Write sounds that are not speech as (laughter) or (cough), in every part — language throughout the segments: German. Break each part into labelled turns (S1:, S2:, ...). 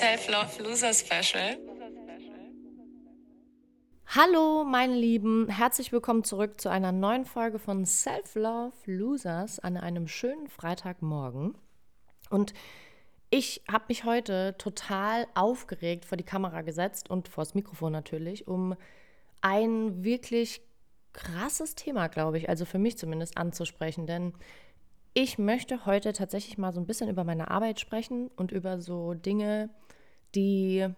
S1: Self-Love Loser Special.
S2: Hallo, meine Lieben, herzlich willkommen zurück zu einer neuen Folge von Self-Love Losers an einem schönen Freitagmorgen. Und ich habe mich heute total aufgeregt vor die Kamera gesetzt und vors Mikrofon natürlich, um ein wirklich krasses Thema, glaube ich, also für mich zumindest anzusprechen. Denn ich möchte heute tatsächlich mal so ein bisschen über meine Arbeit sprechen und über so Dinge, die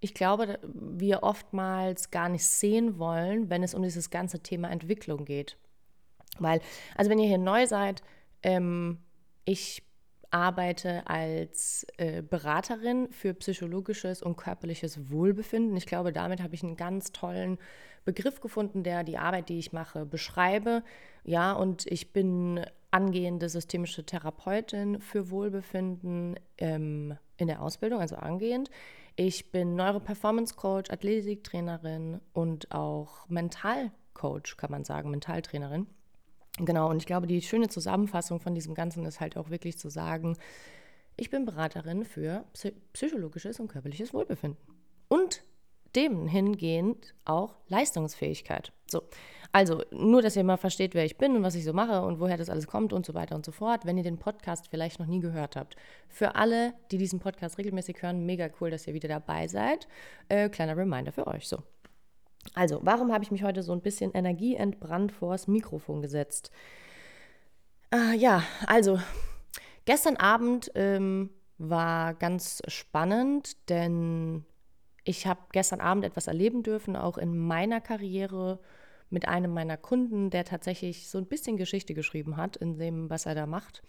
S2: ich glaube, wir oftmals gar nicht sehen wollen, wenn es um dieses ganze Thema Entwicklung geht. Weil, also wenn ihr hier neu seid, ähm, ich arbeite als äh, Beraterin für psychologisches und körperliches Wohlbefinden. Ich glaube, damit habe ich einen ganz tollen Begriff gefunden, der die Arbeit, die ich mache, beschreibe. Ja, und ich bin angehende systemische Therapeutin für Wohlbefinden ähm, in der Ausbildung, also angehend. Ich bin Neuroperformance-Coach, Athletiktrainerin und auch Mentalcoach, kann man sagen, Mentaltrainerin. Genau, und ich glaube, die schöne Zusammenfassung von diesem Ganzen ist halt auch wirklich zu sagen, ich bin Beraterin für psychologisches und körperliches Wohlbefinden. Und dem hingehend auch Leistungsfähigkeit. So, also nur, dass ihr mal versteht, wer ich bin und was ich so mache und woher das alles kommt und so weiter und so fort, wenn ihr den Podcast vielleicht noch nie gehört habt. Für alle, die diesen Podcast regelmäßig hören, mega cool, dass ihr wieder dabei seid. Äh, kleiner Reminder für euch. So. Also, warum habe ich mich heute so ein bisschen energieentbrannt vors Mikrofon gesetzt? Äh, ja, also, gestern Abend ähm, war ganz spannend, denn ich habe gestern Abend etwas erleben dürfen, auch in meiner Karriere mit einem meiner Kunden, der tatsächlich so ein bisschen Geschichte geschrieben hat in dem, was er da macht.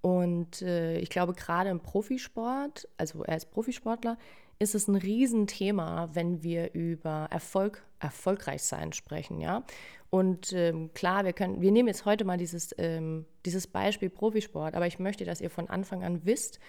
S2: Und äh, ich glaube, gerade im Profisport, also er ist Profisportler, ist es ein Riesenthema, wenn wir über Erfolg, erfolgreich sein sprechen, ja. Und ähm, klar, wir können, wir nehmen jetzt heute mal dieses, ähm, dieses Beispiel Profisport, aber ich möchte, dass ihr von Anfang an wisst,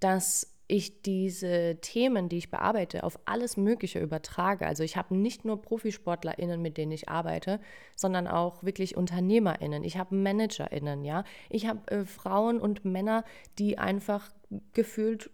S2: dass ich diese Themen, die ich bearbeite, auf alles Mögliche übertrage. Also ich habe nicht nur ProfisportlerInnen, mit denen ich arbeite, sondern auch wirklich UnternehmerInnen. Ich habe ManagerInnen, ja. Ich habe äh, Frauen und Männer, die einfach gefühlt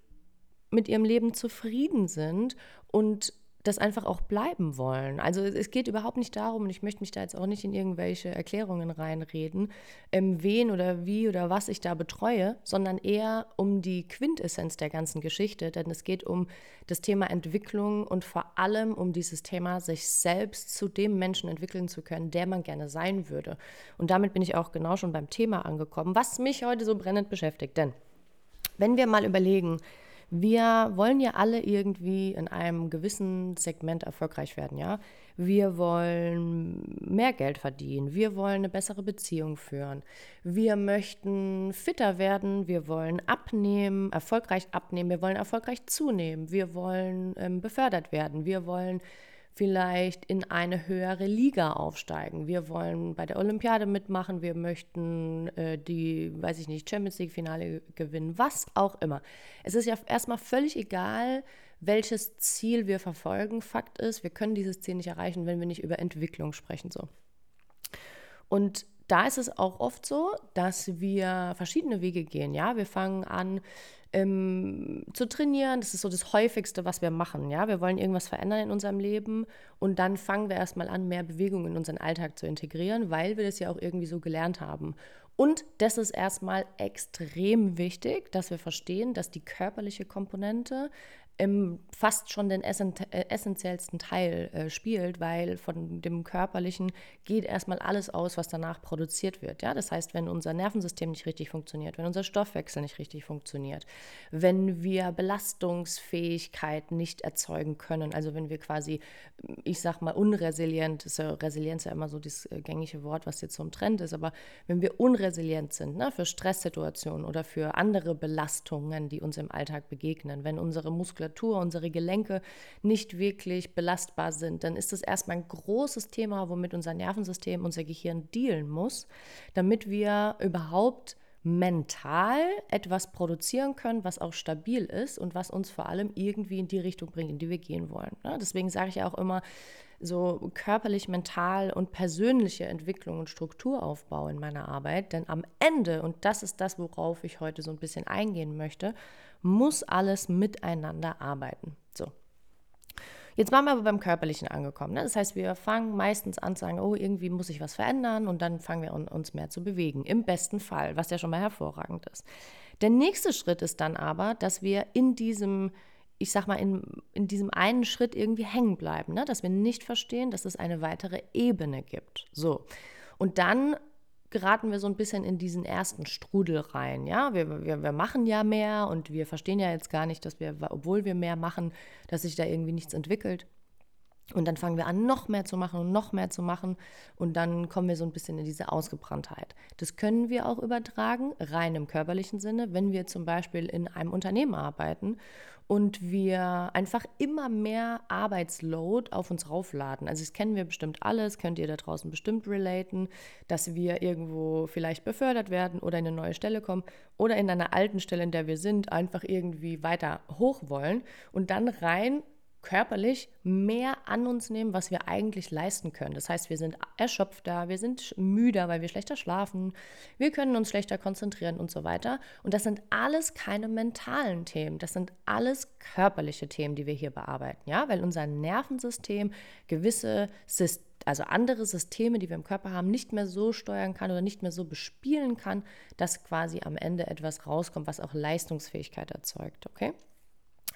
S2: mit ihrem Leben zufrieden sind und das einfach auch bleiben wollen. Also es geht überhaupt nicht darum, und ich möchte mich da jetzt auch nicht in irgendwelche Erklärungen reinreden, ähm, wen oder wie oder was ich da betreue, sondern eher um die Quintessenz der ganzen Geschichte, denn es geht um das Thema Entwicklung und vor allem um dieses Thema, sich selbst zu dem Menschen entwickeln zu können, der man gerne sein würde. Und damit bin ich auch genau schon beim Thema angekommen, was mich heute so brennend beschäftigt. Denn wenn wir mal überlegen, wir wollen ja alle irgendwie in einem gewissen Segment erfolgreich werden, ja. Wir wollen mehr Geld verdienen, wir wollen eine bessere Beziehung führen, wir möchten fitter werden, wir wollen abnehmen, erfolgreich abnehmen, wir wollen erfolgreich zunehmen, wir wollen ähm, befördert werden, wir wollen vielleicht in eine höhere Liga aufsteigen. Wir wollen bei der Olympiade mitmachen, wir möchten äh, die, weiß ich nicht, Champions League-Finale gewinnen, was auch immer. Es ist ja erstmal völlig egal, welches Ziel wir verfolgen. Fakt ist, wir können dieses Ziel nicht erreichen, wenn wir nicht über Entwicklung sprechen. So. Und da ist es auch oft so, dass wir verschiedene Wege gehen. Ja, wir fangen an ähm, zu trainieren. Das ist so das häufigste, was wir machen. Ja, wir wollen irgendwas verändern in unserem Leben und dann fangen wir erstmal an, mehr Bewegung in unseren Alltag zu integrieren, weil wir das ja auch irgendwie so gelernt haben. Und das ist erstmal extrem wichtig, dass wir verstehen, dass die körperliche Komponente im fast schon den äh, essentiellsten Teil äh, spielt, weil von dem Körperlichen geht erstmal alles aus, was danach produziert wird. Ja? Das heißt, wenn unser Nervensystem nicht richtig funktioniert, wenn unser Stoffwechsel nicht richtig funktioniert, wenn wir Belastungsfähigkeit nicht erzeugen können, also wenn wir quasi, ich sag mal, unresilient, ist ja, Resilienz ja immer so das äh, gängige Wort, was jetzt so im Trend ist, aber wenn wir unresilient sind ne, für Stresssituationen oder für andere Belastungen, die uns im Alltag begegnen, wenn unsere Muskeln Muskulatur, unsere Gelenke nicht wirklich belastbar sind, dann ist das erstmal ein großes Thema, womit unser Nervensystem, unser Gehirn dealen muss, damit wir überhaupt mental etwas produzieren können, was auch stabil ist und was uns vor allem irgendwie in die Richtung bringt, in die wir gehen wollen. Ja, deswegen sage ich ja auch immer, so körperlich, mental und persönliche Entwicklung und Strukturaufbau in meiner Arbeit. Denn am Ende, und das ist das, worauf ich heute so ein bisschen eingehen möchte, muss alles miteinander arbeiten. So. Jetzt waren wir aber beim Körperlichen angekommen. Ne? Das heißt, wir fangen meistens an zu sagen, oh, irgendwie muss ich was verändern und dann fangen wir an, uns mehr zu bewegen. Im besten Fall, was ja schon mal hervorragend ist. Der nächste Schritt ist dann aber, dass wir in diesem ich sag mal, in, in diesem einen Schritt irgendwie hängen bleiben, ne? dass wir nicht verstehen, dass es eine weitere Ebene gibt. So. Und dann geraten wir so ein bisschen in diesen ersten Strudel rein. Ja, wir, wir, wir machen ja mehr und wir verstehen ja jetzt gar nicht, dass wir, obwohl wir mehr machen, dass sich da irgendwie nichts entwickelt. Und dann fangen wir an, noch mehr zu machen und noch mehr zu machen. Und dann kommen wir so ein bisschen in diese Ausgebranntheit. Das können wir auch übertragen, rein im körperlichen Sinne, wenn wir zum Beispiel in einem Unternehmen arbeiten und wir einfach immer mehr Arbeitsload auf uns raufladen. Also das kennen wir bestimmt alles, könnt ihr da draußen bestimmt relaten, dass wir irgendwo vielleicht befördert werden oder in eine neue Stelle kommen oder in einer alten Stelle, in der wir sind, einfach irgendwie weiter hoch wollen und dann rein körperlich mehr an uns nehmen, was wir eigentlich leisten können. Das heißt, wir sind erschöpfter, wir sind müder, weil wir schlechter schlafen, wir können uns schlechter konzentrieren und so weiter. Und das sind alles keine mentalen Themen, das sind alles körperliche Themen, die wir hier bearbeiten, ja, weil unser Nervensystem gewisse Systeme also andere Systeme, die wir im Körper haben, nicht mehr so steuern kann oder nicht mehr so bespielen kann, dass quasi am Ende etwas rauskommt, was auch Leistungsfähigkeit erzeugt. Okay?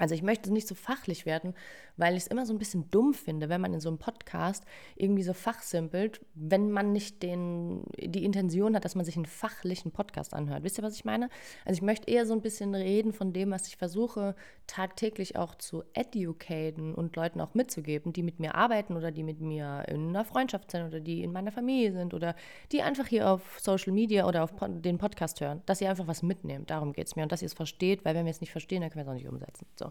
S2: Also ich möchte nicht so fachlich werden, weil ich es immer so ein bisschen dumm finde, wenn man in so einem Podcast irgendwie so fachsimpelt, wenn man nicht den, die Intention hat, dass man sich einen fachlichen Podcast anhört. Wisst ihr, was ich meine? Also ich möchte eher so ein bisschen reden von dem, was ich versuche tagtäglich auch zu educaten und Leuten auch mitzugeben, die mit mir arbeiten oder die mit mir in einer Freundschaft sind oder die in meiner Familie sind oder die einfach hier auf Social Media oder auf den Podcast hören, dass ihr einfach was mitnehmt. Darum geht es mir und dass ihr es versteht, weil wenn wir es nicht verstehen, dann können wir es auch nicht umsetzen. So.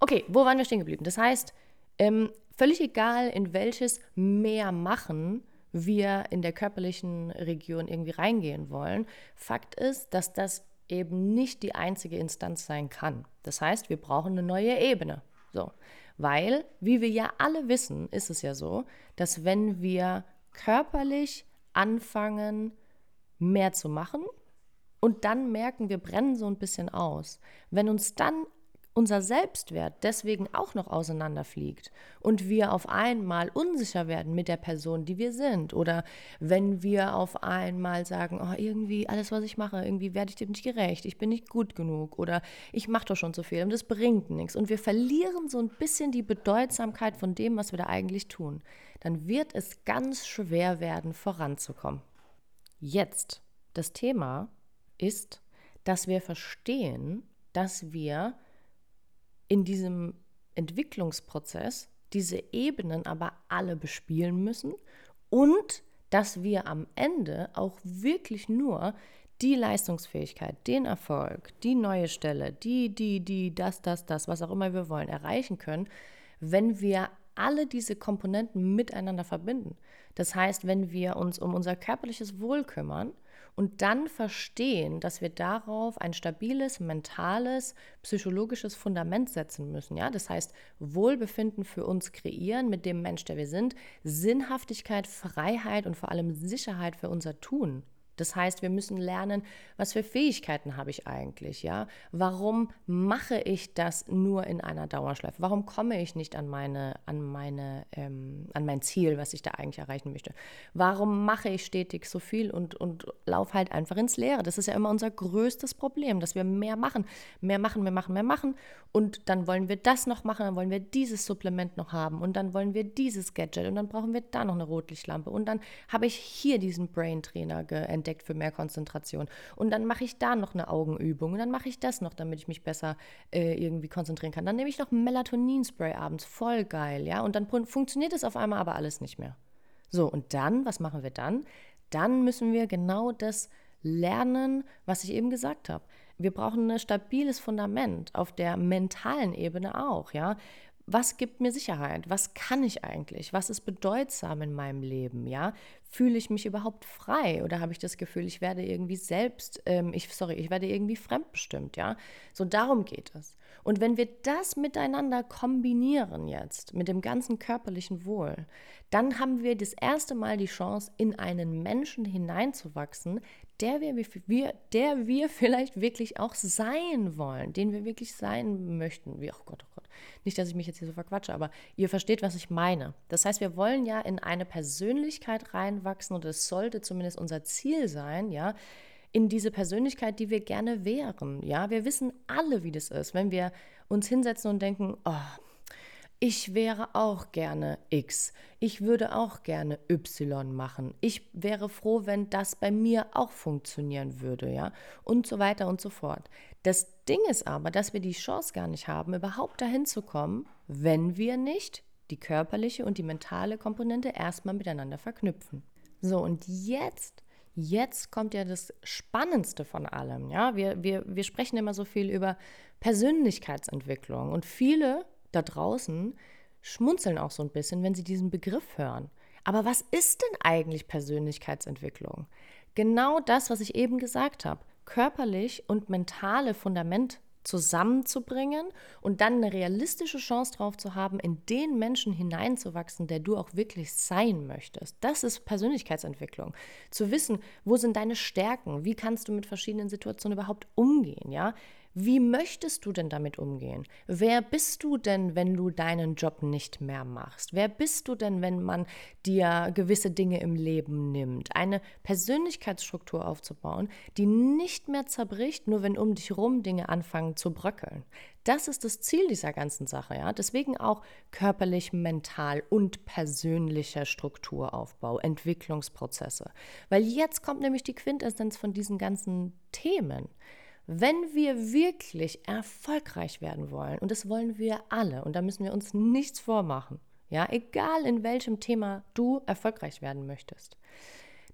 S2: Okay, wo waren wir stehen geblieben? Das heißt, ähm, völlig egal, in welches mehr machen wir in der körperlichen Region irgendwie reingehen wollen, Fakt ist, dass das eben nicht die einzige Instanz sein kann. Das heißt, wir brauchen eine neue Ebene. So, weil, wie wir ja alle wissen, ist es ja so, dass wenn wir körperlich anfangen, mehr zu machen und dann merken, wir brennen so ein bisschen aus, wenn uns dann unser Selbstwert deswegen auch noch auseinanderfliegt und wir auf einmal unsicher werden mit der Person, die wir sind. Oder wenn wir auf einmal sagen, oh, irgendwie alles, was ich mache, irgendwie werde ich dem nicht gerecht, ich bin nicht gut genug oder ich mache doch schon zu viel und das bringt nichts. Und wir verlieren so ein bisschen die Bedeutsamkeit von dem, was wir da eigentlich tun, dann wird es ganz schwer werden, voranzukommen. Jetzt, das Thema ist, dass wir verstehen, dass wir in diesem Entwicklungsprozess diese Ebenen aber alle bespielen müssen und dass wir am Ende auch wirklich nur die Leistungsfähigkeit, den Erfolg, die neue Stelle, die, die, die, das, das, das, was auch immer wir wollen, erreichen können, wenn wir alle diese Komponenten miteinander verbinden. Das heißt, wenn wir uns um unser körperliches Wohl kümmern, und dann verstehen, dass wir darauf ein stabiles mentales, psychologisches Fundament setzen müssen. Ja? Das heißt, Wohlbefinden für uns kreieren mit dem Mensch, der wir sind, Sinnhaftigkeit, Freiheit und vor allem Sicherheit für unser Tun. Das heißt, wir müssen lernen, was für Fähigkeiten habe ich eigentlich, ja? Warum mache ich das nur in einer Dauerschleife? Warum komme ich nicht an meine, an meine, ähm, an mein Ziel, was ich da eigentlich erreichen möchte? Warum mache ich stetig so viel und, und laufe halt einfach ins Leere? Das ist ja immer unser größtes Problem, dass wir mehr machen, mehr machen, mehr machen, mehr machen und dann wollen wir das noch machen, dann wollen wir dieses Supplement noch haben und dann wollen wir dieses Gadget und dann brauchen wir da noch eine Rotlichtlampe und dann habe ich hier diesen Brain Trainer entdeckt für mehr Konzentration. Und dann mache ich da noch eine Augenübung und dann mache ich das noch, damit ich mich besser äh, irgendwie konzentrieren kann. Dann nehme ich noch Melatonin-Spray abends, voll geil, ja. Und dann funktioniert es auf einmal aber alles nicht mehr. So, und dann, was machen wir dann? Dann müssen wir genau das lernen, was ich eben gesagt habe. Wir brauchen ein stabiles Fundament auf der mentalen Ebene auch, ja was gibt mir Sicherheit? Was kann ich eigentlich? Was ist bedeutsam in meinem Leben? Ja, fühle ich mich überhaupt frei oder habe ich das Gefühl, ich werde irgendwie selbst, ähm, ich, sorry, ich werde irgendwie fremdbestimmt, ja? So darum geht es. Und wenn wir das miteinander kombinieren jetzt, mit dem ganzen körperlichen Wohl, dann haben wir das erste Mal die Chance, in einen Menschen hineinzuwachsen, der wir, wir, der wir vielleicht wirklich auch sein wollen, den wir wirklich sein möchten. Wie, oh Gott, oh Gott. Nicht, dass ich mich jetzt hier so verquatsche, aber ihr versteht, was ich meine. Das heißt, wir wollen ja in eine Persönlichkeit reinwachsen und es sollte zumindest unser Ziel sein, ja, in diese Persönlichkeit, die wir gerne wären. Ja, wir wissen alle, wie das ist, wenn wir uns hinsetzen und denken, oh, ich wäre auch gerne X. Ich würde auch gerne Y machen. Ich wäre froh, wenn das bei mir auch funktionieren würde, ja? Und so weiter und so fort. Das Ding ist aber, dass wir die Chance gar nicht haben, überhaupt dahin zu kommen, wenn wir nicht die körperliche und die mentale Komponente erstmal miteinander verknüpfen. So, und jetzt Jetzt kommt ja das Spannendste von allem. Ja? Wir, wir, wir sprechen immer so viel über Persönlichkeitsentwicklung und viele da draußen schmunzeln auch so ein bisschen, wenn sie diesen Begriff hören. Aber was ist denn eigentlich Persönlichkeitsentwicklung? Genau das, was ich eben gesagt habe. Körperlich und mentale Fundament zusammenzubringen und dann eine realistische Chance drauf zu haben, in den Menschen hineinzuwachsen, der du auch wirklich sein möchtest. Das ist Persönlichkeitsentwicklung. Zu wissen, wo sind deine Stärken, wie kannst du mit verschiedenen Situationen überhaupt umgehen, ja? Wie möchtest du denn damit umgehen? Wer bist du denn, wenn du deinen Job nicht mehr machst? Wer bist du denn, wenn man dir gewisse Dinge im Leben nimmt? Eine Persönlichkeitsstruktur aufzubauen, die nicht mehr zerbricht, nur wenn um dich rum Dinge anfangen zu bröckeln. Das ist das Ziel dieser ganzen Sache, ja. Deswegen auch körperlich, mental und persönlicher Strukturaufbau, Entwicklungsprozesse. Weil jetzt kommt nämlich die Quintessenz von diesen ganzen Themen. Wenn wir wirklich erfolgreich werden wollen, und das wollen wir alle, und da müssen wir uns nichts vormachen, ja, egal in welchem Thema du erfolgreich werden möchtest,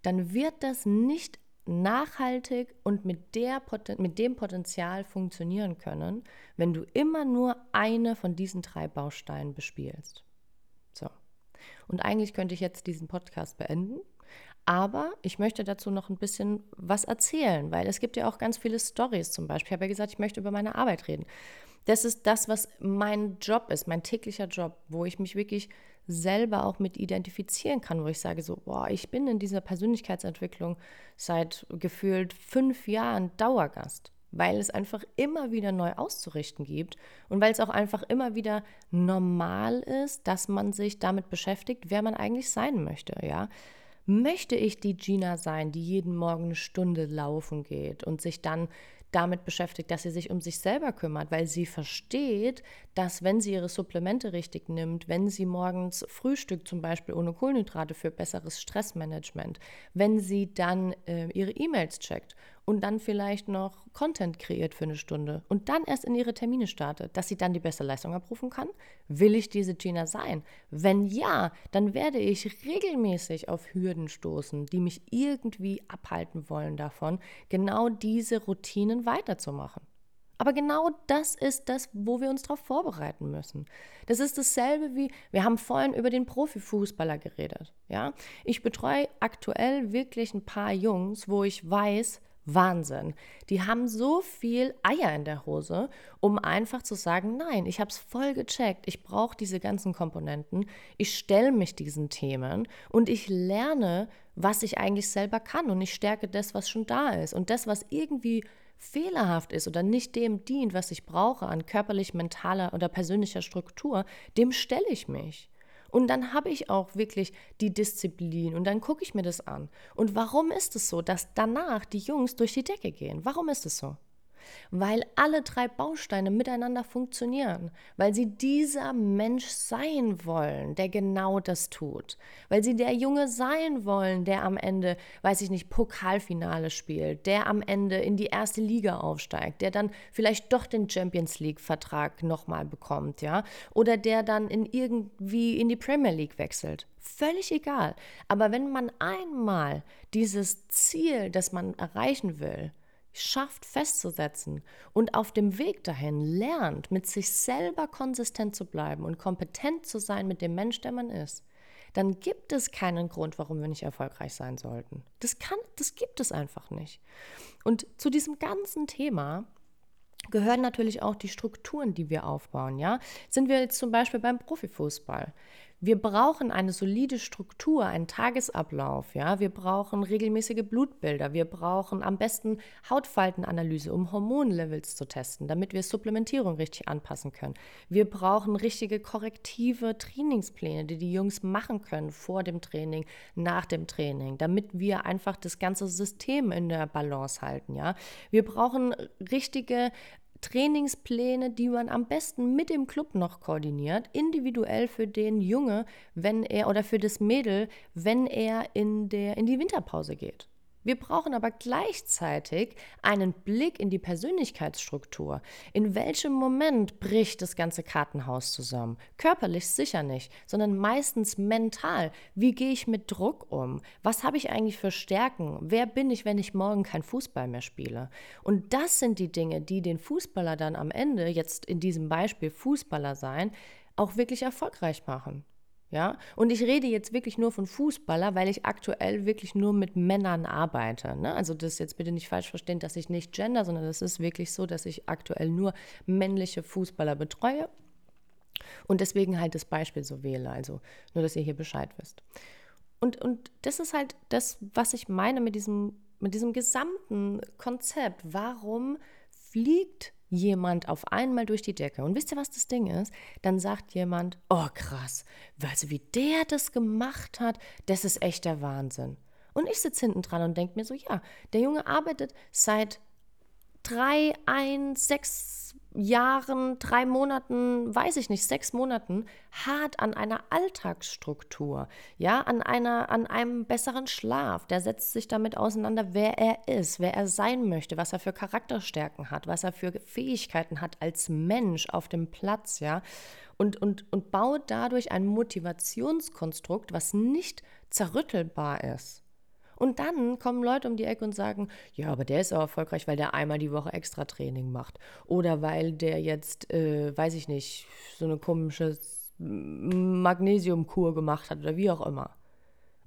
S2: dann wird das nicht nachhaltig und mit, der, mit dem Potenzial funktionieren können, wenn du immer nur eine von diesen drei Bausteinen bespielst. So. Und eigentlich könnte ich jetzt diesen Podcast beenden aber ich möchte dazu noch ein bisschen was erzählen, weil es gibt ja auch ganz viele Stories zum Beispiel. Ich habe ja gesagt, ich möchte über meine Arbeit reden. Das ist das, was mein Job ist, mein täglicher Job, wo ich mich wirklich selber auch mit identifizieren kann, wo ich sage so, boah, ich bin in dieser Persönlichkeitsentwicklung seit gefühlt fünf Jahren Dauergast, weil es einfach immer wieder neu auszurichten gibt und weil es auch einfach immer wieder normal ist, dass man sich damit beschäftigt, wer man eigentlich sein möchte, ja. Möchte ich die Gina sein, die jeden Morgen eine Stunde laufen geht und sich dann damit beschäftigt, dass sie sich um sich selber kümmert, weil sie versteht, dass wenn sie ihre Supplemente richtig nimmt, wenn sie morgens Frühstück zum Beispiel ohne Kohlenhydrate für besseres Stressmanagement, wenn sie dann äh, ihre E-Mails checkt und dann vielleicht noch Content kreiert für eine Stunde und dann erst in ihre Termine startet, dass sie dann die beste Leistung abrufen kann? Will ich diese Gina sein? Wenn ja, dann werde ich regelmäßig auf Hürden stoßen, die mich irgendwie abhalten wollen davon, genau diese Routinen weiterzumachen. Aber genau das ist das, wo wir uns darauf vorbereiten müssen. Das ist dasselbe wie, wir haben vorhin über den Profifußballer geredet. Ja? Ich betreue aktuell wirklich ein paar Jungs, wo ich weiß, Wahnsinn. Die haben so viel Eier in der Hose, um einfach zu sagen, nein, ich habe es voll gecheckt, ich brauche diese ganzen Komponenten, ich stelle mich diesen Themen und ich lerne, was ich eigentlich selber kann und ich stärke das, was schon da ist. Und das, was irgendwie fehlerhaft ist oder nicht dem dient, was ich brauche an körperlich, mentaler oder persönlicher Struktur, dem stelle ich mich. Und dann habe ich auch wirklich die Disziplin und dann gucke ich mir das an. Und warum ist es so, dass danach die Jungs durch die Decke gehen? Warum ist es so? Weil alle drei Bausteine miteinander funktionieren, weil sie dieser Mensch sein wollen, der genau das tut, weil sie der Junge sein wollen, der am Ende, weiß ich nicht, Pokalfinale spielt, der am Ende in die erste Liga aufsteigt, der dann vielleicht doch den Champions League Vertrag nochmal bekommt, ja, oder der dann in irgendwie in die Premier League wechselt. Völlig egal. Aber wenn man einmal dieses Ziel, das man erreichen will, schafft festzusetzen und auf dem Weg dahin lernt, mit sich selber konsistent zu bleiben und kompetent zu sein mit dem Mensch, der man ist, dann gibt es keinen Grund, warum wir nicht erfolgreich sein sollten. Das kann, das gibt es einfach nicht. Und zu diesem ganzen Thema gehören natürlich auch die Strukturen, die wir aufbauen. Ja, sind wir jetzt zum Beispiel beim Profifußball? Wir brauchen eine solide Struktur, einen Tagesablauf, ja. Wir brauchen regelmäßige Blutbilder. Wir brauchen am besten Hautfaltenanalyse, um Hormonlevels zu testen, damit wir Supplementierung richtig anpassen können. Wir brauchen richtige korrektive Trainingspläne, die die Jungs machen können vor dem Training, nach dem Training, damit wir einfach das ganze System in der Balance halten, ja. Wir brauchen richtige Trainingspläne, die man am besten mit dem Club noch koordiniert, individuell für den Junge, wenn er oder für das Mädel, wenn er in, der, in die Winterpause geht. Wir brauchen aber gleichzeitig einen Blick in die Persönlichkeitsstruktur. In welchem Moment bricht das ganze Kartenhaus zusammen? Körperlich sicher nicht, sondern meistens mental. Wie gehe ich mit Druck um? Was habe ich eigentlich für Stärken? Wer bin ich, wenn ich morgen kein Fußball mehr spiele? Und das sind die Dinge, die den Fußballer dann am Ende, jetzt in diesem Beispiel Fußballer sein, auch wirklich erfolgreich machen. Ja, und ich rede jetzt wirklich nur von Fußballer, weil ich aktuell wirklich nur mit Männern arbeite. Ne? Also das jetzt bitte nicht falsch verstehen, dass ich nicht gender, sondern es ist wirklich so, dass ich aktuell nur männliche Fußballer betreue und deswegen halt das Beispiel so wähle. Also nur, dass ihr hier Bescheid wisst. Und, und das ist halt das, was ich meine mit diesem, mit diesem gesamten Konzept. Warum fliegt jemand auf einmal durch die Decke. Und wisst ihr, was das Ding ist? Dann sagt jemand, oh krass, also wie der das gemacht hat, das ist echt der Wahnsinn. Und ich sitze hinten dran und denke mir so, ja, der Junge arbeitet seit drei, ein, sechs Jahren, drei Monaten, weiß ich nicht, sechs Monaten hart an einer Alltagsstruktur, ja, an einer, an einem besseren Schlaf. Der setzt sich damit auseinander, wer er ist, wer er sein möchte, was er für Charakterstärken hat, was er für Fähigkeiten hat als Mensch auf dem Platz, ja, und, und, und baut dadurch ein Motivationskonstrukt, was nicht zerrüttelbar ist. Und dann kommen Leute um die Ecke und sagen, ja, aber der ist auch erfolgreich, weil der einmal die Woche extra Training macht. Oder weil der jetzt, äh, weiß ich nicht, so eine komische Magnesiumkur gemacht hat oder wie auch immer.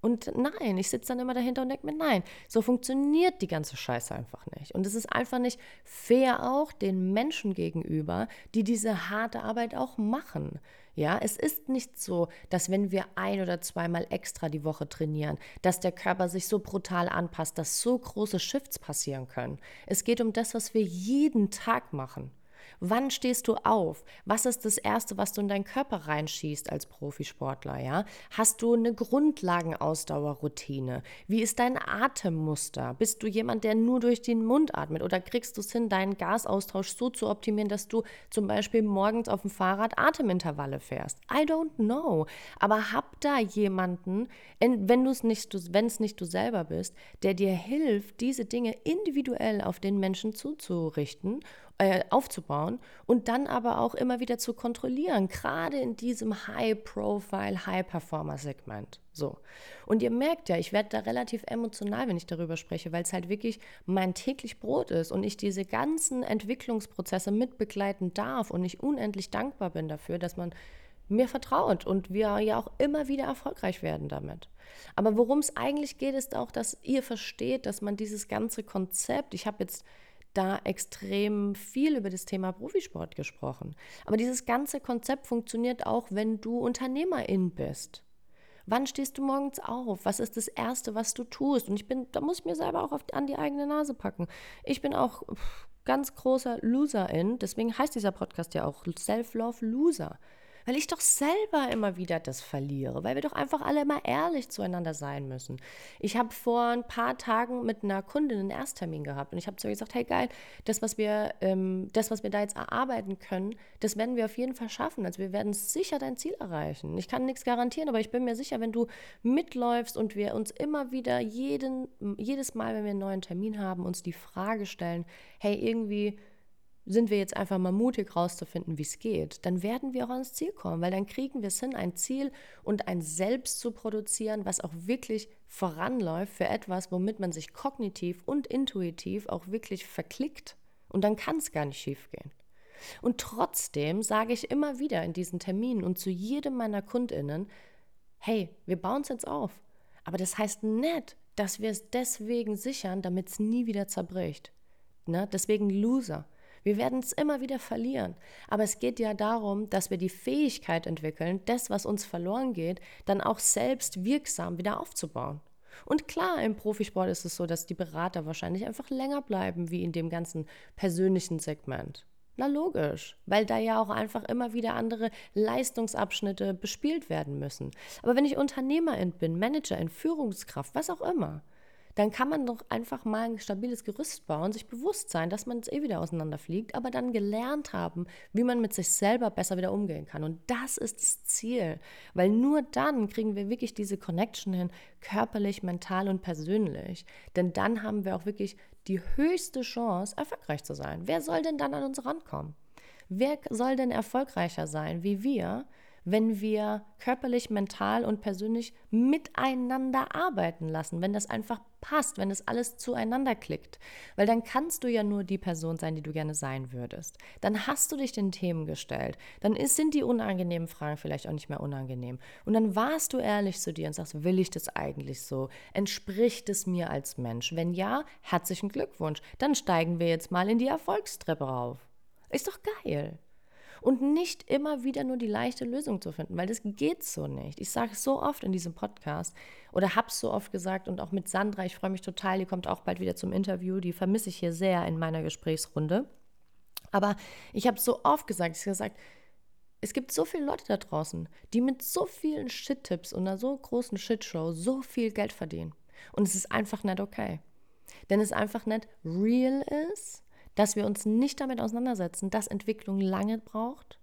S2: Und nein, ich sitze dann immer dahinter und denke mir, nein, so funktioniert die ganze Scheiße einfach nicht. Und es ist einfach nicht fair auch den Menschen gegenüber, die diese harte Arbeit auch machen. Ja, es ist nicht so, dass wenn wir ein oder zweimal extra die Woche trainieren, dass der Körper sich so brutal anpasst, dass so große Shifts passieren können. Es geht um das, was wir jeden Tag machen. Wann stehst du auf? Was ist das Erste, was du in deinen Körper reinschießt als Profisportler? Ja? Hast du eine Grundlagenausdauerroutine? Wie ist dein Atemmuster? Bist du jemand, der nur durch den Mund atmet? Oder kriegst du es hin, deinen Gasaustausch so zu optimieren, dass du zum Beispiel morgens auf dem Fahrrad Atemintervalle fährst? I don't know. Aber hab da jemanden, wenn du es nicht, wenn es nicht du selber bist, der dir hilft, diese Dinge individuell auf den Menschen zuzurichten äh, aufzubauen und dann aber auch immer wieder zu kontrollieren, gerade in diesem High-Profile, High-Performer-Segment. So. Und ihr merkt ja, ich werde da relativ emotional, wenn ich darüber spreche, weil es halt wirklich mein täglich Brot ist und ich diese ganzen Entwicklungsprozesse mitbegleiten darf und ich unendlich dankbar bin dafür, dass man mir vertraut und wir ja auch immer wieder erfolgreich werden damit. Aber worum es eigentlich geht, ist auch, dass ihr versteht, dass man dieses ganze Konzept, ich habe jetzt da extrem viel über das Thema Profisport gesprochen. Aber dieses ganze Konzept funktioniert auch, wenn du Unternehmerin bist. Wann stehst du morgens auf? Was ist das Erste, was du tust? Und ich bin, da muss ich mir selber auch auf, an die eigene Nase packen. Ich bin auch ganz großer Loserin, deswegen heißt dieser Podcast ja auch Self-Love Loser weil ich doch selber immer wieder das verliere, weil wir doch einfach alle immer ehrlich zueinander sein müssen. Ich habe vor ein paar Tagen mit einer Kundin einen Ersttermin gehabt und ich habe zu ihr gesagt, hey geil, das, was wir, ähm, das, was wir da jetzt erarbeiten können, das werden wir auf jeden Fall schaffen. Also wir werden sicher dein Ziel erreichen. Ich kann nichts garantieren, aber ich bin mir sicher, wenn du mitläufst und wir uns immer wieder jeden, jedes Mal, wenn wir einen neuen Termin haben, uns die Frage stellen, hey, irgendwie sind wir jetzt einfach mal mutig rauszufinden, wie es geht, dann werden wir auch ans Ziel kommen, weil dann kriegen wir es hin, ein Ziel und ein Selbst zu produzieren, was auch wirklich voranläuft für etwas, womit man sich kognitiv und intuitiv auch wirklich verklickt. Und dann kann es gar nicht schief gehen. Und trotzdem sage ich immer wieder in diesen Terminen und zu jedem meiner Kundinnen, hey, wir bauen es jetzt auf. Aber das heißt nicht, dass wir es deswegen sichern, damit es nie wieder zerbricht. Ne? Deswegen Loser. Wir werden es immer wieder verlieren. Aber es geht ja darum, dass wir die Fähigkeit entwickeln, das, was uns verloren geht, dann auch selbst wirksam wieder aufzubauen. Und klar, im Profisport ist es so, dass die Berater wahrscheinlich einfach länger bleiben wie in dem ganzen persönlichen Segment. Na logisch, weil da ja auch einfach immer wieder andere Leistungsabschnitte bespielt werden müssen. Aber wenn ich Unternehmerin bin, Managerin, Führungskraft, was auch immer, dann kann man doch einfach mal ein stabiles Gerüst bauen, sich bewusst sein, dass man es eh wieder auseinanderfliegt, aber dann gelernt haben, wie man mit sich selber besser wieder umgehen kann. Und das ist das Ziel, weil nur dann kriegen wir wirklich diese Connection hin, körperlich, mental und persönlich. Denn dann haben wir auch wirklich die höchste Chance, erfolgreich zu sein. Wer soll denn dann an uns rankommen? Wer soll denn erfolgreicher sein wie wir, wenn wir körperlich, mental und persönlich miteinander arbeiten lassen, wenn das einfach passt, wenn das alles zueinander klickt. Weil dann kannst du ja nur die Person sein, die du gerne sein würdest. Dann hast du dich den Themen gestellt. Dann ist, sind die unangenehmen Fragen vielleicht auch nicht mehr unangenehm. Und dann warst du ehrlich zu dir und sagst, will ich das eigentlich so? Entspricht es mir als Mensch? Wenn ja, herzlichen Glückwunsch. Dann steigen wir jetzt mal in die Erfolgstreppe rauf. Ist doch geil und nicht immer wieder nur die leichte Lösung zu finden, weil das geht so nicht. Ich sage es so oft in diesem Podcast oder habe es so oft gesagt und auch mit Sandra, ich freue mich total, die kommt auch bald wieder zum Interview, die vermisse ich hier sehr in meiner Gesprächsrunde. Aber ich habe so oft gesagt, ich habe gesagt, es gibt so viele Leute da draußen, die mit so vielen Shit-Tipps und einer so großen Shitshow so viel Geld verdienen. Und es ist einfach nicht okay. Denn es einfach nicht real ist dass wir uns nicht damit auseinandersetzen, dass Entwicklung lange braucht,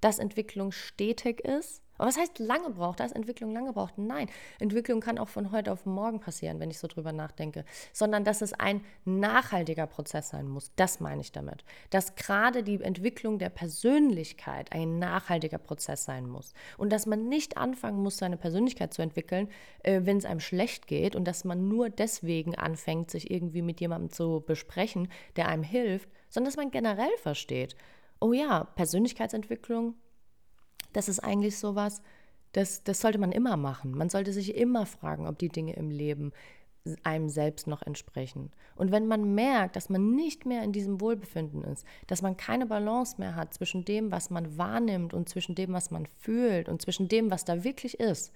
S2: dass Entwicklung stetig ist. Aber was heißt lange braucht? Dass Entwicklung lange braucht? Nein, Entwicklung kann auch von heute auf morgen passieren, wenn ich so drüber nachdenke, sondern dass es ein nachhaltiger Prozess sein muss. Das meine ich damit. Dass gerade die Entwicklung der Persönlichkeit ein nachhaltiger Prozess sein muss und dass man nicht anfangen muss, seine Persönlichkeit zu entwickeln, äh, wenn es einem schlecht geht und dass man nur deswegen anfängt, sich irgendwie mit jemandem zu besprechen, der einem hilft, sondern dass man generell versteht, oh ja, Persönlichkeitsentwicklung, das ist eigentlich sowas, das, das sollte man immer machen. Man sollte sich immer fragen, ob die Dinge im Leben einem selbst noch entsprechen. Und wenn man merkt, dass man nicht mehr in diesem Wohlbefinden ist, dass man keine Balance mehr hat zwischen dem, was man wahrnimmt und zwischen dem, was man fühlt und zwischen dem, was da wirklich ist,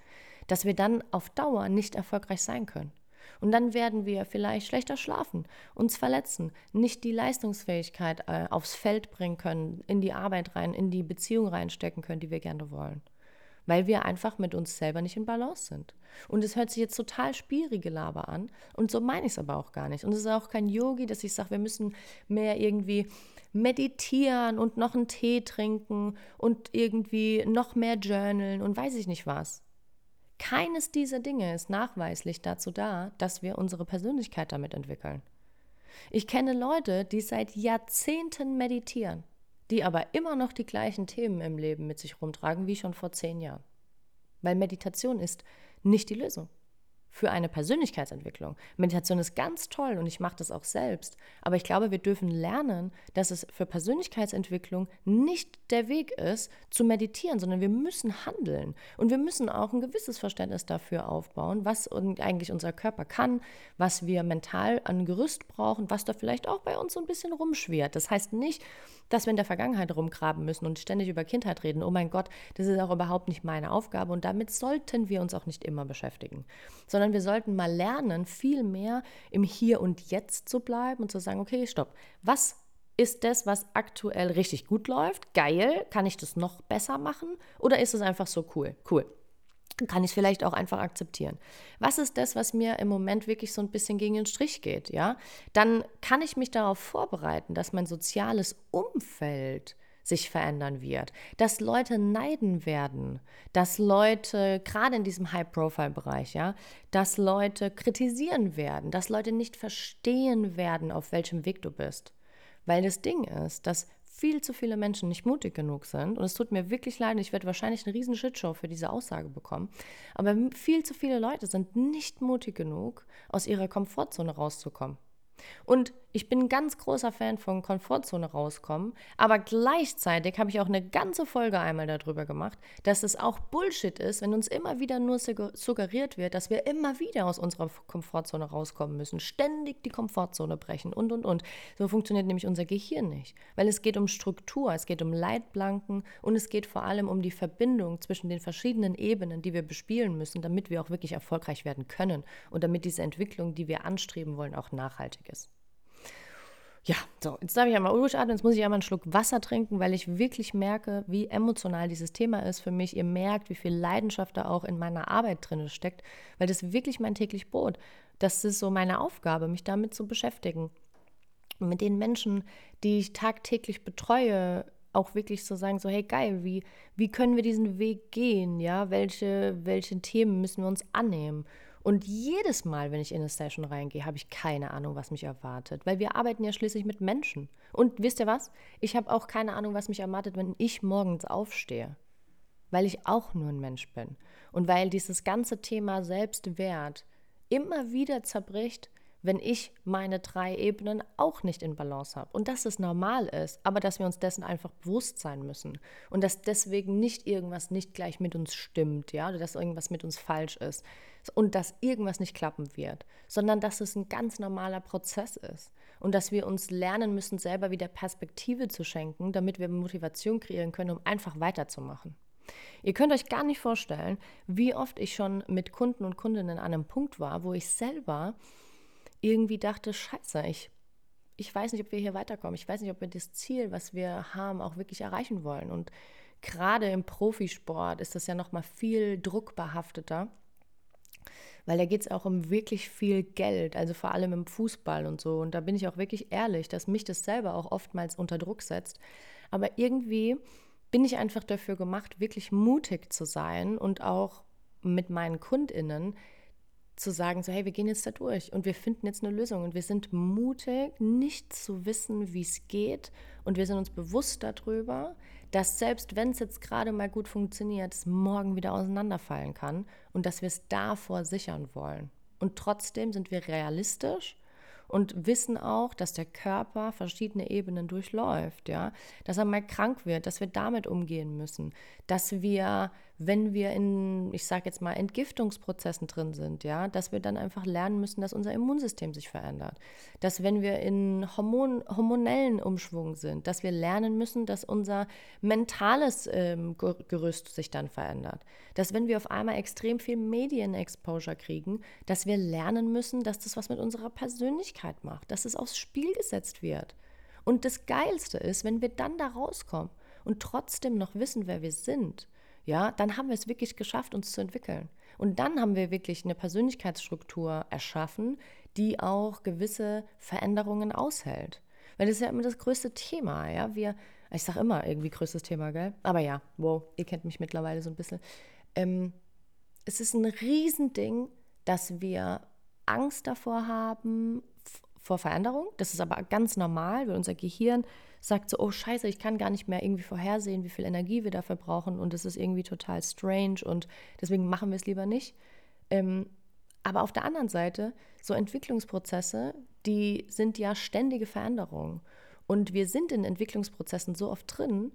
S2: dass wir dann auf Dauer nicht erfolgreich sein können. Und dann werden wir vielleicht schlechter schlafen, uns verletzen, nicht die Leistungsfähigkeit äh, aufs Feld bringen können, in die Arbeit rein, in die Beziehung reinstecken können, die wir gerne wollen. Weil wir einfach mit uns selber nicht in Balance sind. Und es hört sich jetzt total spierige Laber an. Und so meine ich es aber auch gar nicht. Und es ist auch kein Yogi, dass ich sage, wir müssen mehr irgendwie meditieren und noch einen Tee trinken und irgendwie noch mehr journalen und weiß ich nicht was. Keines dieser Dinge ist nachweislich dazu da, dass wir unsere Persönlichkeit damit entwickeln. Ich kenne Leute, die seit Jahrzehnten meditieren, die aber immer noch die gleichen Themen im Leben mit sich rumtragen wie schon vor zehn Jahren. Weil Meditation ist nicht die Lösung für eine Persönlichkeitsentwicklung. Meditation ist ganz toll und ich mache das auch selbst. Aber ich glaube, wir dürfen lernen, dass es für Persönlichkeitsentwicklung nicht der Weg ist, zu meditieren, sondern wir müssen handeln. Und wir müssen auch ein gewisses Verständnis dafür aufbauen, was eigentlich unser Körper kann, was wir mental an Gerüst brauchen, was da vielleicht auch bei uns so ein bisschen rumschwirrt. Das heißt nicht, dass wir in der Vergangenheit rumgraben müssen und ständig über Kindheit reden. Oh mein Gott, das ist auch überhaupt nicht meine Aufgabe und damit sollten wir uns auch nicht immer beschäftigen. Sondern wir sollten mal lernen, viel mehr im Hier und Jetzt zu bleiben und zu sagen, okay, stopp, was ist das, was aktuell richtig gut läuft? Geil, kann ich das noch besser machen? Oder ist es einfach so cool? Cool kann ich es vielleicht auch einfach akzeptieren. Was ist das, was mir im Moment wirklich so ein bisschen gegen den Strich geht, ja? Dann kann ich mich darauf vorbereiten, dass mein soziales Umfeld sich verändern wird, dass Leute neiden werden, dass Leute, gerade in diesem High-Profile-Bereich, ja, dass Leute kritisieren werden, dass Leute nicht verstehen werden, auf welchem Weg du bist. Weil das Ding ist, dass viel zu viele Menschen nicht mutig genug sind. Und es tut mir wirklich leid, ich werde wahrscheinlich eine riesen Shitshow für diese Aussage bekommen. Aber viel zu viele Leute sind nicht mutig genug, aus ihrer Komfortzone rauszukommen. Und Ich bin ein ganz großer Fan von Komfortzone rauskommen, aber gleichzeitig habe ich auch eine ganze Folge einmal darüber gemacht, dass es auch Bullshit ist, wenn uns immer wieder nur suggeriert wird, dass wir immer wieder aus unserer Komfortzone rauskommen müssen, ständig die Komfortzone brechen und und und. So funktioniert nämlich unser Gehirn nicht, weil es geht um Struktur, es geht um Leitplanken und es geht vor allem um die Verbindung zwischen den verschiedenen Ebenen, die wir bespielen müssen, damit wir auch wirklich erfolgreich werden können und damit diese Entwicklung, die wir anstreben wollen, auch nachhaltig ist. Ja, so, jetzt darf ich einmal durchatmen, jetzt muss ich einmal einen Schluck Wasser trinken, weil ich wirklich merke, wie emotional dieses Thema ist für mich. Ihr merkt, wie viel Leidenschaft da auch in meiner Arbeit drin steckt, weil das wirklich mein täglich Brot. Das ist so meine Aufgabe, mich damit zu beschäftigen. Und mit den Menschen, die ich tagtäglich betreue, auch wirklich so sagen, so hey geil, wie, wie können wir diesen Weg gehen, ja, welche, welche Themen müssen wir uns annehmen und jedes Mal, wenn ich in eine Session reingehe, habe ich keine Ahnung, was mich erwartet. Weil wir arbeiten ja schließlich mit Menschen. Und wisst ihr was? Ich habe auch keine Ahnung, was mich erwartet, wenn ich morgens aufstehe. Weil ich auch nur ein Mensch bin. Und weil dieses ganze Thema Selbstwert immer wieder zerbricht, wenn ich meine drei Ebenen auch nicht in Balance habe. Und dass es normal ist, aber dass wir uns dessen einfach bewusst sein müssen. Und dass deswegen nicht irgendwas nicht gleich mit uns stimmt, ja, oder dass irgendwas mit uns falsch ist und dass irgendwas nicht klappen wird, sondern dass es ein ganz normaler Prozess ist und dass wir uns lernen müssen, selber wieder Perspektive zu schenken, damit wir Motivation kreieren können, um einfach weiterzumachen. Ihr könnt euch gar nicht vorstellen, wie oft ich schon mit Kunden und Kundinnen an einem Punkt war, wo ich selber irgendwie dachte, scheiße, ich, ich weiß nicht, ob wir hier weiterkommen. Ich weiß nicht, ob wir das Ziel, was wir haben, auch wirklich erreichen wollen. Und gerade im Profisport ist das ja noch mal viel druckbehafteter weil da geht es auch um wirklich viel Geld, also vor allem im Fußball und so. Und da bin ich auch wirklich ehrlich, dass mich das selber auch oftmals unter Druck setzt. Aber irgendwie bin ich einfach dafür gemacht, wirklich mutig zu sein und auch mit meinen KundInnen zu sagen, so hey, wir gehen jetzt da durch und wir finden jetzt eine Lösung. Und wir sind mutig, nicht zu wissen, wie es geht. Und wir sind uns bewusst darüber, dass selbst wenn es jetzt gerade mal gut funktioniert, es morgen wieder auseinanderfallen kann und dass wir es davor sichern wollen. Und trotzdem sind wir realistisch und wissen auch, dass der Körper verschiedene Ebenen durchläuft, ja, dass er mal krank wird, dass wir damit umgehen müssen, dass wir wenn wir in, ich sage jetzt mal, Entgiftungsprozessen drin sind, ja, dass wir dann einfach lernen müssen, dass unser Immunsystem sich verändert. Dass wenn wir in Hormon, hormonellen Umschwung sind, dass wir lernen müssen, dass unser mentales ähm, Gerüst sich dann verändert. Dass wenn wir auf einmal extrem viel Medienexposure kriegen, dass wir lernen müssen, dass das was mit unserer Persönlichkeit macht, dass es aufs Spiel gesetzt wird. Und das Geilste ist, wenn wir dann da rauskommen und trotzdem noch wissen, wer wir sind ja, dann haben wir es wirklich geschafft, uns zu entwickeln. Und dann haben wir wirklich eine Persönlichkeitsstruktur erschaffen, die auch gewisse Veränderungen aushält. Weil das ist ja immer das größte Thema, ja. Wir, ich sage immer irgendwie größtes Thema, gell? Aber ja, wow, ihr kennt mich mittlerweile so ein bisschen. Ähm, es ist ein Riesending, dass wir Angst davor haben, vor Veränderung. Das ist aber ganz normal, weil unser Gehirn sagt so, oh scheiße, ich kann gar nicht mehr irgendwie vorhersehen, wie viel Energie wir dafür brauchen und das ist irgendwie total strange und deswegen machen wir es lieber nicht. Ähm, aber auf der anderen Seite, so Entwicklungsprozesse, die sind ja ständige Veränderungen. Und wir sind in Entwicklungsprozessen so oft drin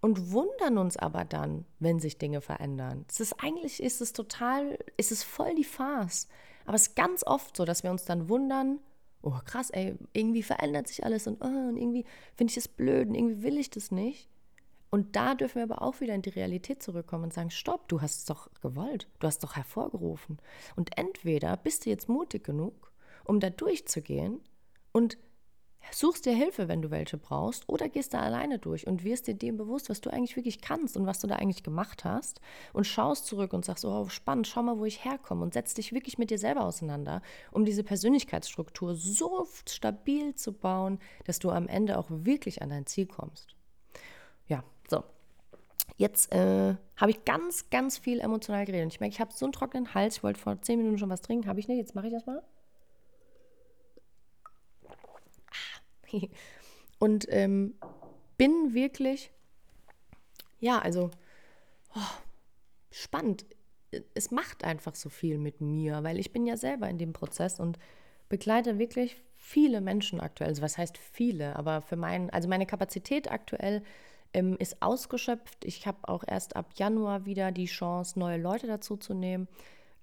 S2: und wundern uns aber dann, wenn sich Dinge verändern. Es ist eigentlich ist es total, ist es voll die Farce. Aber es ist ganz oft so, dass wir uns dann wundern, oh krass, ey, irgendwie verändert sich alles und, oh, und irgendwie finde ich das blöd und irgendwie will ich das nicht. Und da dürfen wir aber auch wieder in die Realität zurückkommen und sagen, stopp, du hast es doch gewollt, du hast es doch hervorgerufen. Und entweder bist du jetzt mutig genug, um da durchzugehen und suchst dir Hilfe, wenn du welche brauchst, oder gehst da alleine durch und wirst dir dem bewusst, was du eigentlich wirklich kannst und was du da eigentlich gemacht hast und schaust zurück und sagst, oh, spannend, schau mal, wo ich herkomme und setzt dich wirklich mit dir selber auseinander, um diese Persönlichkeitsstruktur so stabil zu bauen, dass du am Ende auch wirklich an dein Ziel kommst. Ja, so. Jetzt äh, habe ich ganz, ganz viel emotional geredet. Ich merke, ich habe so einen trockenen Hals. Ich wollte vor zehn Minuten schon was trinken. Habe ich nicht. Jetzt mache ich das mal. (laughs) Und ähm, bin wirklich, ja, also oh, spannend. Es macht einfach so viel mit mir, weil ich bin ja selber in dem Prozess und begleite wirklich viele Menschen aktuell, also was heißt viele, aber für meinen, also meine Kapazität aktuell ähm, ist ausgeschöpft. Ich habe auch erst ab Januar wieder die Chance, neue Leute dazu zu nehmen.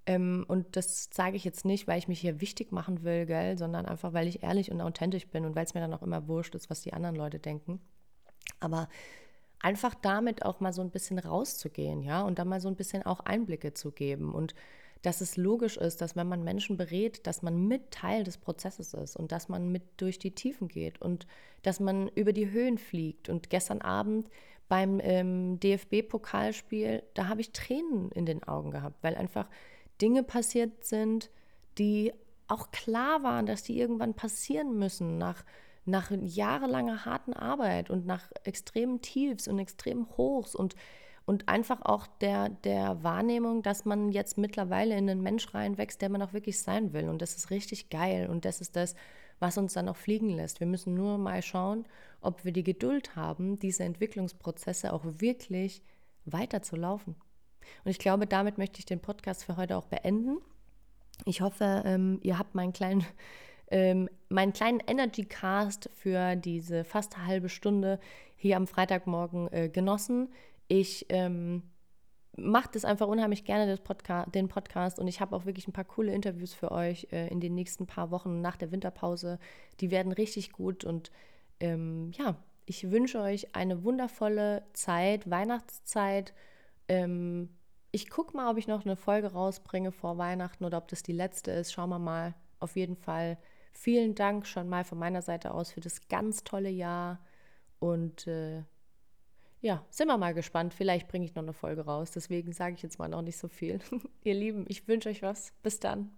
S2: Ähm, und das sage ich jetzt nicht, weil ich mich hier wichtig machen will, gell, sondern einfach, weil ich ehrlich und authentisch bin und weil es mir dann auch immer wurscht ist, was die anderen Leute denken. Aber einfach damit auch mal so ein bisschen rauszugehen, ja, und da mal so ein bisschen auch Einblicke zu geben und dass es logisch ist, dass wenn man Menschen berät, dass man mit Teil des Prozesses ist und dass man mit durch die Tiefen geht und dass man über die Höhen fliegt. Und gestern Abend beim ähm, DFB-Pokalspiel, da habe ich Tränen in den Augen gehabt, weil einfach Dinge passiert sind, die auch klar waren, dass die irgendwann passieren müssen, nach, nach jahrelanger harten Arbeit und nach extremen Tiefs und extremen Hochs und und einfach auch der, der Wahrnehmung, dass man jetzt mittlerweile in einen Mensch reinwächst, der man auch wirklich sein will. Und das ist richtig geil. Und das ist das, was uns dann auch fliegen lässt. Wir müssen nur mal schauen, ob wir die Geduld haben, diese Entwicklungsprozesse auch wirklich weiter zu laufen. Und ich glaube, damit möchte ich den Podcast für heute auch beenden. Ich hoffe, ähm, ihr habt meinen kleinen, (laughs) ähm, meinen kleinen Energy Cast für diese fast halbe Stunde hier am Freitagmorgen äh, genossen. Ich ähm, mache das einfach unheimlich gerne, Podca den Podcast. Und ich habe auch wirklich ein paar coole Interviews für euch äh, in den nächsten paar Wochen nach der Winterpause. Die werden richtig gut. Und ähm, ja, ich wünsche euch eine wundervolle Zeit, Weihnachtszeit. Ähm, ich gucke mal, ob ich noch eine Folge rausbringe vor Weihnachten oder ob das die letzte ist. Schauen wir mal. Auf jeden Fall vielen Dank schon mal von meiner Seite aus für das ganz tolle Jahr. Und äh, ja, sind wir mal gespannt. Vielleicht bringe ich noch eine Folge raus. Deswegen sage ich jetzt mal noch nicht so viel. (laughs) Ihr Lieben, ich wünsche euch was. Bis dann.